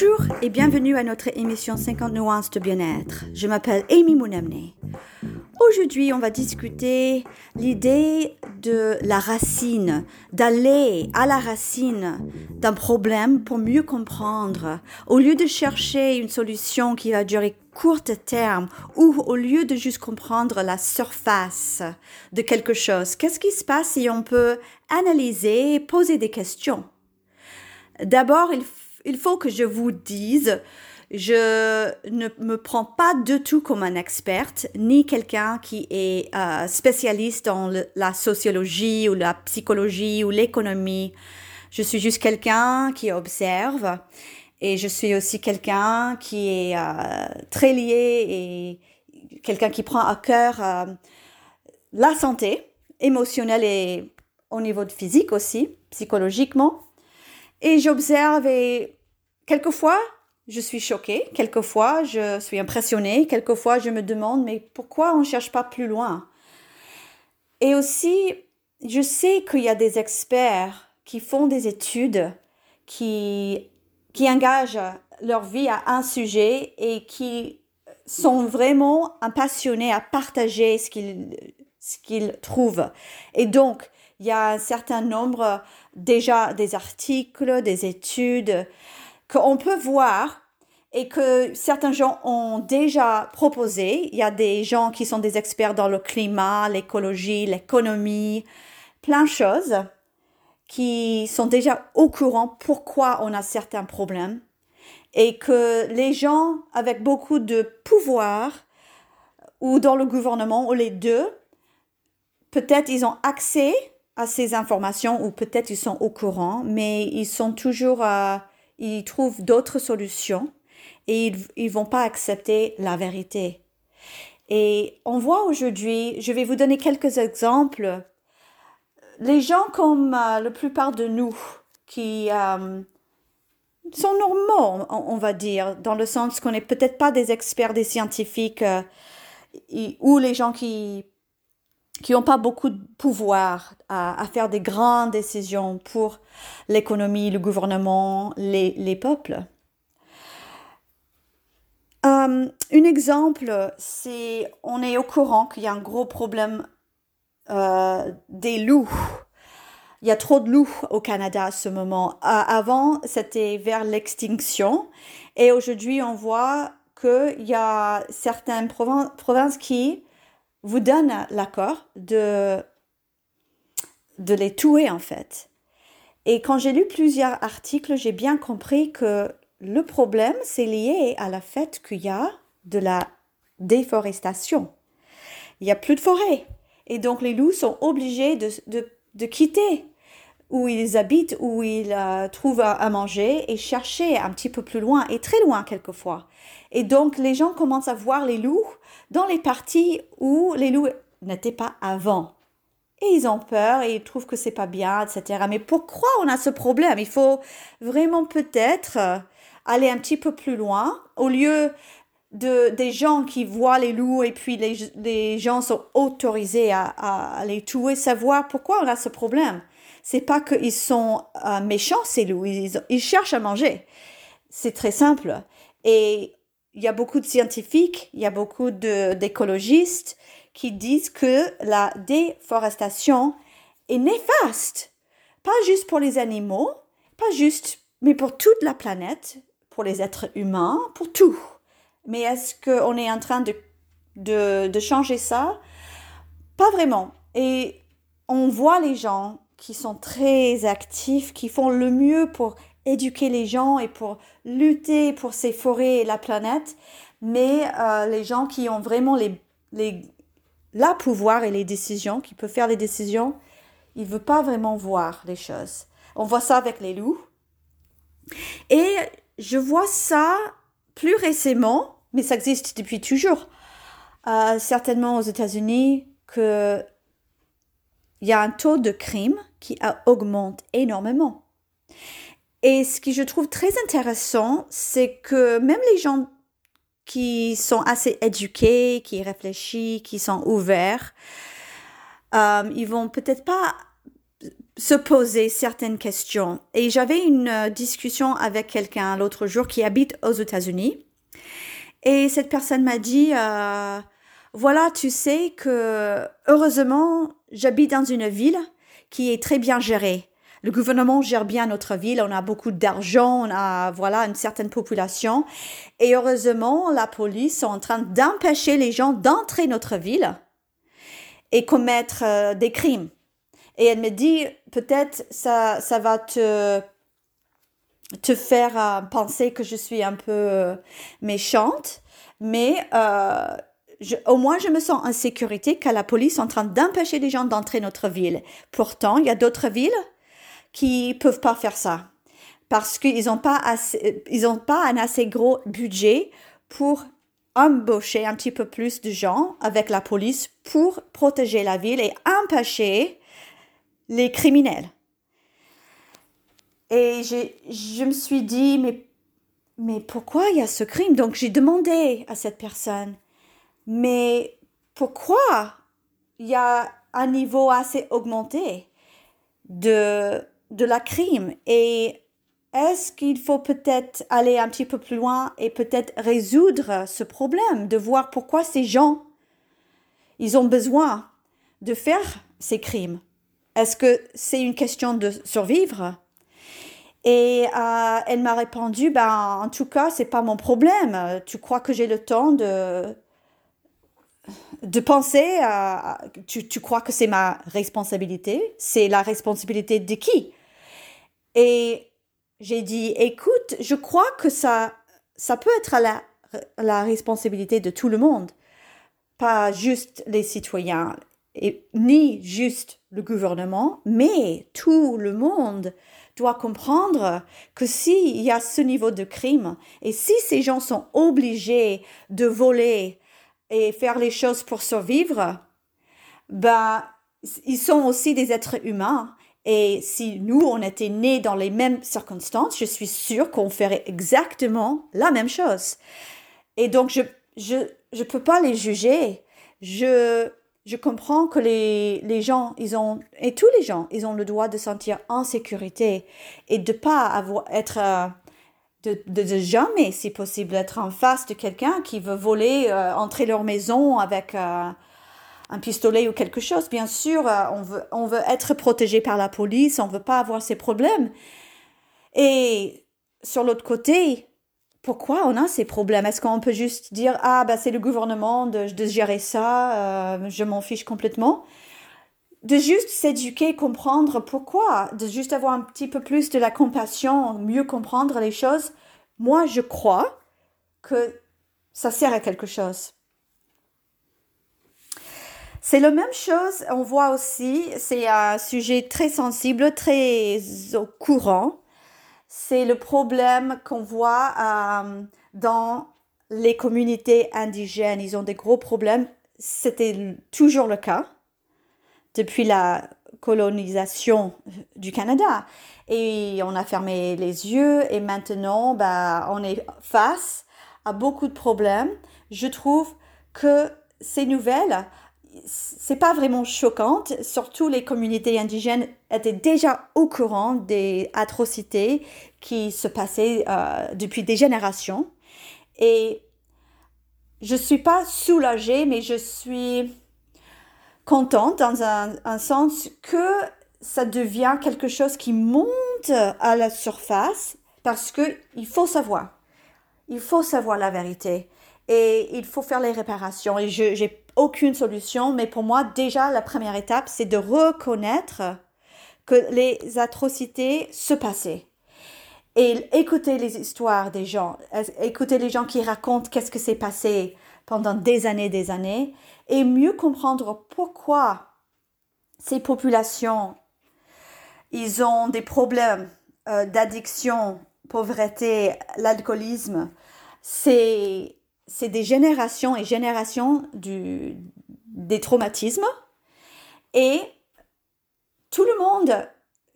Bonjour et bienvenue à notre émission 50 nuances de bien-être. Je m'appelle Amy Mounamne. Aujourd'hui, on va discuter l'idée de la racine, d'aller à la racine d'un problème pour mieux comprendre, au lieu de chercher une solution qui va durer court terme ou au lieu de juste comprendre la surface de quelque chose. Qu'est-ce qui se passe si on peut analyser et poser des questions? D'abord, il, il faut que je vous dise je ne me prends pas du tout comme un experte, ni quelqu'un qui est euh, spécialiste dans la sociologie ou la psychologie ou l'économie. Je suis juste quelqu'un qui observe et je suis aussi quelqu'un qui est euh, très lié et quelqu'un qui prend à cœur euh, la santé émotionnelle et au niveau de physique aussi, psychologiquement. Et j'observe et quelquefois, je suis choquée, quelquefois je suis impressionnée, quelquefois je me demande mais pourquoi on ne cherche pas plus loin? Et aussi, je sais qu'il y a des experts qui font des études, qui, qui engagent leur vie à un sujet et qui sont vraiment passionnés à partager ce qu'ils ce qu'ils trouvent. Et donc, il y a un certain nombre déjà des articles, des études, qu'on peut voir et que certains gens ont déjà proposé. Il y a des gens qui sont des experts dans le climat, l'écologie, l'économie, plein de choses qui sont déjà au courant pourquoi on a certains problèmes et que les gens avec beaucoup de pouvoir ou dans le gouvernement ou les deux, peut-être ils ont accès à ces informations ou peut-être ils sont au courant, mais ils sont toujours à ils trouvent d'autres solutions et ils, ils vont pas accepter la vérité. Et on voit aujourd'hui, je vais vous donner quelques exemples. Les gens comme euh, la plupart de nous qui euh, sont normaux, on, va dire, dans le sens qu'on n'est peut-être pas des experts, des scientifiques, euh, ou les gens qui qui n'ont pas beaucoup de pouvoir à, faire des grandes décisions pour l'économie, le gouvernement, les, les peuples. Um, un exemple, c'est on est au courant qu'il y a un gros problème euh, des loups. Il y a trop de loups au Canada à ce moment. Euh, avant, c'était vers l'extinction. Et aujourd'hui, on voit qu'il y a certaines provinces qui vous donne l'accord de, de les tuer en fait. Et quand j'ai lu plusieurs articles, j'ai bien compris que le problème, c'est lié à la fait qu'il y a de la déforestation. Il n'y a plus de forêt. Et donc les loups sont obligés de, de, de quitter où ils habitent, où ils euh, trouvent à, manger et chercher un petit peu plus loin et très loin quelquefois. Et donc les gens commencent à voir les loups dans les parties où les loups n'étaient pas avant. Et ils ont peur et ils trouvent que c'est pas bien, etc. Mais pourquoi on a ce problème Il faut vraiment peut-être euh, aller un petit peu plus loin au lieu de des gens qui voient les loups et puis les, gens sont autorisés à les tuer, savoir pourquoi on a ce problème c'est pas qu'ils sont euh, méchants, ces loups, ils, ils, cherchent à manger. C'est très simple. Et il y a beaucoup de scientifiques, il y a beaucoup d'écologistes qui disent que la déforestation est néfaste. Pas juste pour les animaux, pas juste, mais pour toute la planète, pour les êtres humains, pour tout. Mais est-ce qu'on est en train de, de changer ça? Pas vraiment. Et on voit les gens qui sont très actifs, qui font le mieux pour éduquer les gens et pour lutter pour ces forêts et la planète, mais euh, les gens qui ont vraiment les, les, la pouvoir et les décisions, qui peuvent faire les décisions, ils ne veulent pas vraiment voir les choses. On voit ça avec les loups. Et je vois ça plus récemment, mais ça existe depuis toujours, euh, certainement aux États-Unis, que il y a un taux de crime qui augmente énormément. Et ce que je trouve très intéressant, c'est que même les gens qui sont assez éduqués, qui réfléchissent, qui sont ouverts, euh, ils vont peut-être pas se poser certaines questions. Et j'avais une euh, discussion avec quelqu'un l'autre jour qui habite aux États-Unis. Et cette personne m'a dit, euh, voilà, tu sais que heureusement, j'habite dans une ville qui est très bien gérée. Le gouvernement gère bien notre ville, on a beaucoup d'argent, on a voilà une certaine population et heureusement la police est en train d'empêcher les gens d'entrer notre ville et commettre euh, des crimes. Et elle me dit peut-être ça ça va te te faire euh, penser que je suis un peu euh, méchante, mais au moins je me sens en sécurité car la police est en train d'empêcher les gens d'entrer notre ville. Pourtant, il y a d'autres villes qui peuvent pas faire ça parce qu'ils n'ont pas assez, ils pas un assez gros budget pour embaucher un petit peu plus de gens avec la police pour protéger la ville et empêcher les criminels. Et je me suis dit, mais, mais pourquoi il y a ce crime? Donc j'ai demandé à cette personne, mais pourquoi il y a un niveau assez augmenté de, de la crime. Et est-ce qu'il faut peut-être aller un petit peu plus loin et peut-être résoudre ce problème, de voir pourquoi ces gens, ils ont besoin de faire ces crimes? Est-ce que c'est une question de survivre? Et euh, elle m'a répondu, ben, en tout cas, c'est pas mon problème. Tu crois que j'ai le temps de de penser à, tu, tu crois que c'est ma responsabilité? C'est la responsabilité de qui? Et j'ai dit, écoute, je crois que ça, ça peut être la, la responsabilité de tout le monde, pas juste les citoyens, et, ni juste le gouvernement, mais tout le monde doit comprendre que s'il y a ce niveau de crime et si ces gens sont obligés de voler et faire les choses pour survivre, ben, ils sont aussi des êtres humains. Et si nous, on était nés dans les mêmes circonstances, je suis sûre qu'on ferait exactement la même chose. Et donc, je je, je peux pas les juger. Je, je comprends que les, les gens, ils ont, et tous les gens, ils ont le droit de sentir en sécurité et de pas avoir, être, de, jamais, si possible, être en face de quelqu'un qui veut voler, euh, entrer leur maison avec euh, un pistolet ou quelque chose. Bien sûr, euh, on, veut, on veut être protégé par la police, on veut pas avoir ces problèmes. Et sur l'autre côté, pourquoi on a ces problèmes? Est-ce qu'on peut juste dire ah ben c'est le gouvernement de gérer ça, je m'en fiche complètement? De juste s'éduquer, comprendre pourquoi, de juste avoir un petit peu plus de la compassion, mieux comprendre les choses, moi je crois que ça sert à quelque chose. C'est la même chose, on voit aussi, c'est un sujet très sensible, très au courant. C'est le problème qu'on voit euh, dans les communautés indigènes. Ils ont des gros problèmes. C'était toujours le cas depuis la colonisation du Canada. Et on a fermé les yeux et maintenant, bah, on est face à beaucoup de problèmes. Je trouve que ces nouvelles, c'est pas vraiment choquante. Surtout les communautés indigènes étaient déjà au courant des atrocités qui se passaient euh, depuis des générations. Et je suis pas soulagée, mais je suis contente dans un, sens que ça devient quelque chose qui monte à la surface parce que il faut savoir. Il faut savoir la vérité et il faut faire les réparations. Et je n'ai aucune solution, mais pour moi, déjà, la première étape, c'est de reconnaître que les atrocités se passaient. Et écouter les histoires des gens, écouter les gens qui racontent qu'est-ce que s'est passé pendant des années, des années, et mieux comprendre pourquoi ces populations, ils ont des problèmes euh, d'addiction, pauvreté, l'alcoolisme. C'est, des générations et générations du, des traumatismes. Et tout le monde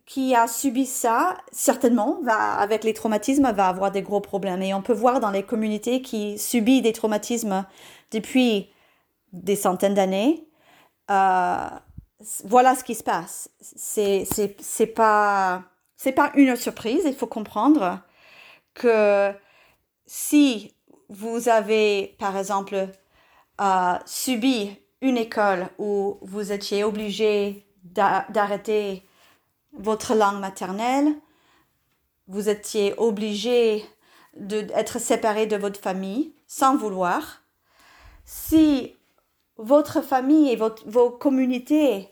qui a subi ça, certainement, va, avec les traumatismes, va avoir des gros problèmes. Et on peut voir dans les communautés qui subissent des traumatismes depuis des centaines d'années, euh, voilà ce qui se passe. C'est c'est pas c'est pas une surprise. Il faut comprendre que si vous avez par exemple euh, subi une école où vous étiez obligé d'arrêter votre langue maternelle, vous étiez obligé d'être séparé de votre famille sans vouloir. Si votre famille et votre, vos communautés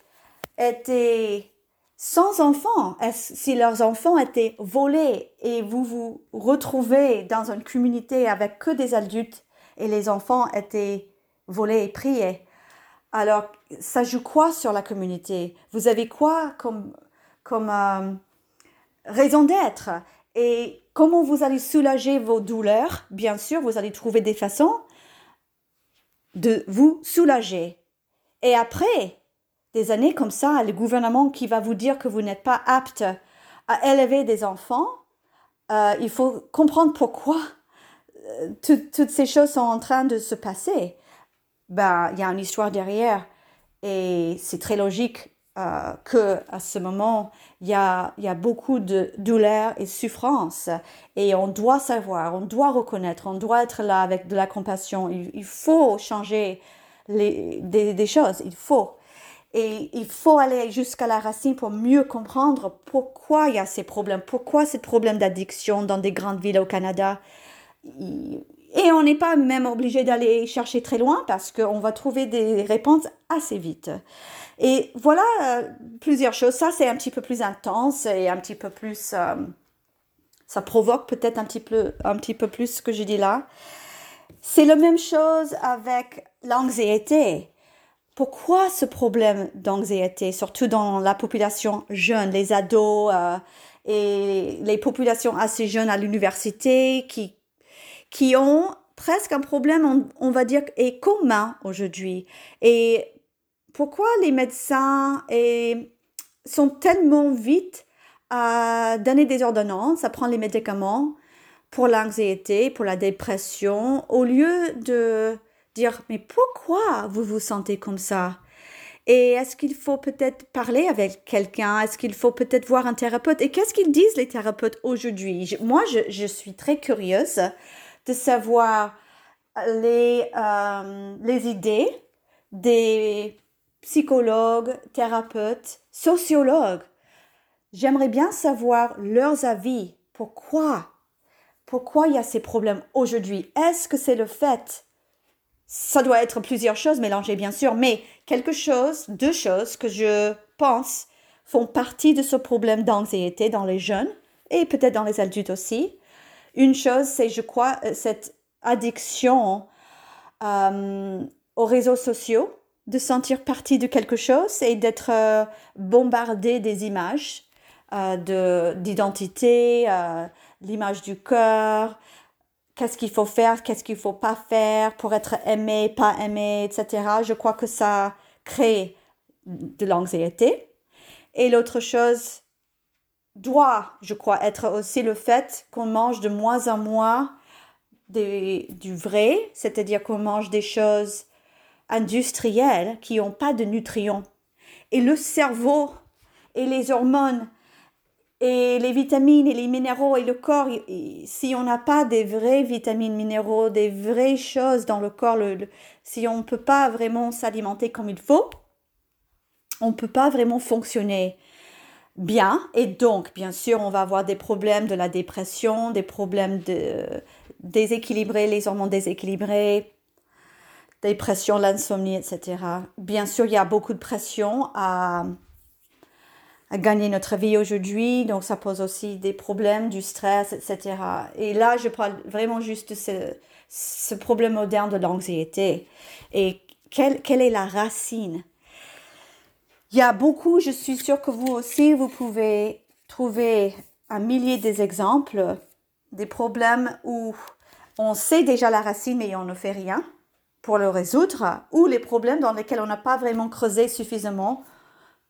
étaient sans enfants, si leurs enfants étaient volés et vous vous retrouvez dans une communauté avec que des adultes et les enfants étaient volés et priés, alors ça joue quoi sur la communauté? Vous avez quoi comme, comme euh, raison d'être Et comment vous allez soulager vos douleurs? Bien sûr, vous allez trouver des façons de vous soulager. Et après, des années comme ça, le gouvernement qui va vous dire que vous n'êtes pas apte à élever des enfants, euh, il faut comprendre pourquoi euh, toutes ces choses sont en train de se passer. Ben, il y a une histoire derrière et c'est très logique euh, que à ce moment il y a, y a beaucoup de douleur et souffrance et on doit savoir, on doit reconnaître, on doit être là avec de la compassion. Il, faut changer les, des, des, choses, il faut. Et il faut aller jusqu'à la racine pour mieux comprendre pourquoi il y a ces problèmes, pourquoi ces problèmes d'addiction dans des grandes villes au Canada. Et on n'est pas même obligé d'aller chercher très loin parce qu'on va trouver des réponses assez vite. Et voilà euh, plusieurs choses. Ça, c'est un petit peu plus intense et un petit peu plus... Euh, ça provoque peut-être un, petit peu, un petit peu plus ce que je dis là. C'est la même chose avec l'anxiété. Pourquoi ce problème d'anxiété, surtout dans la population jeune, les ados euh, et les populations assez jeunes à l'université qui qui ont presque un problème, on, va dire, est commun aujourd'hui. Et pourquoi les médecins sont tellement vite à donner des ordonnances, à prendre les médicaments pour l'anxiété, pour la dépression, au lieu de dire mais pourquoi vous vous sentez comme ça? Et est-ce qu'il faut peut-être parler avec quelqu'un? Est-ce qu'il faut peut-être voir un thérapeute? Et qu'est-ce qu'ils disent les thérapeutes aujourd'hui? Moi, je, je, suis très curieuse de savoir les, euh, les idées des psychologues, thérapeutes, sociologues. J'aimerais bien savoir leurs avis. Pourquoi? Pourquoi il y a ces problèmes aujourd'hui? Est-ce que c'est le fait? Ça doit être plusieurs choses mélangées, bien sûr, mais quelque chose, deux choses que je pense font partie de ce problème d'anxiété dans les jeunes et peut-être dans les adultes aussi. Une chose, c'est, je crois, euh, cette addiction euh, aux réseaux sociaux, de sentir partie de quelque chose et d'être euh, bombardé des images de, d'identité, l'image du cœur, qu'est-ce qu'il faut faire, qu'est-ce qu'il faut pas faire pour être aimé, pas aimé, etc. Je crois que ça crée de l'anxiété. Et l'autre chose, doit, je crois, être aussi le fait qu'on mange de moins en moins du vrai, c'est-à-dire qu'on mange des choses industrielles qui n'ont pas de nutriments. Et le cerveau et les hormones et les vitamines et les minéraux et le corps, si on n'a pas des vraies vitamines, minéraux, des vraies choses dans le corps, si on ne peut pas vraiment s'alimenter comme il faut, on ne peut pas vraiment fonctionner bien. Et donc, bien sûr, on va avoir des problèmes de la dépression, des problèmes de déséquilibrer, les hormones déséquilibrés, dépression, l'insomnie, etc. Bien sûr, il y a beaucoup de pression à, gagner notre vie aujourd'hui, donc ça pose aussi des problèmes, du stress, etc. Et là, je parle vraiment juste de ce, problème moderne de l'anxiété. Et quelle est la racine il y a beaucoup, je suis sûre que vous aussi, vous pouvez trouver un millier d'exemples des problèmes où on sait déjà la racine mais on ne fait rien pour le résoudre, ou les problèmes dans lesquels on n'a pas vraiment creusé suffisamment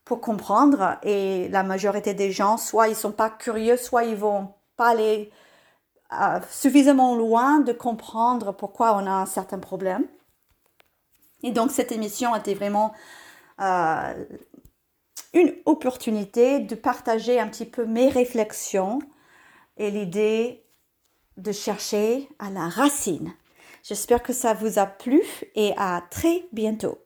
pour comprendre. Et la majorité des gens, soit ils sont pas curieux, soit ils vont pas aller euh, suffisamment loin de comprendre pourquoi on a un certain problème. Et donc cette émission était vraiment euh, une opportunité de partager un petit peu mes réflexions et l'idée de chercher à la racine. J'espère que ça vous a plu et à très bientôt.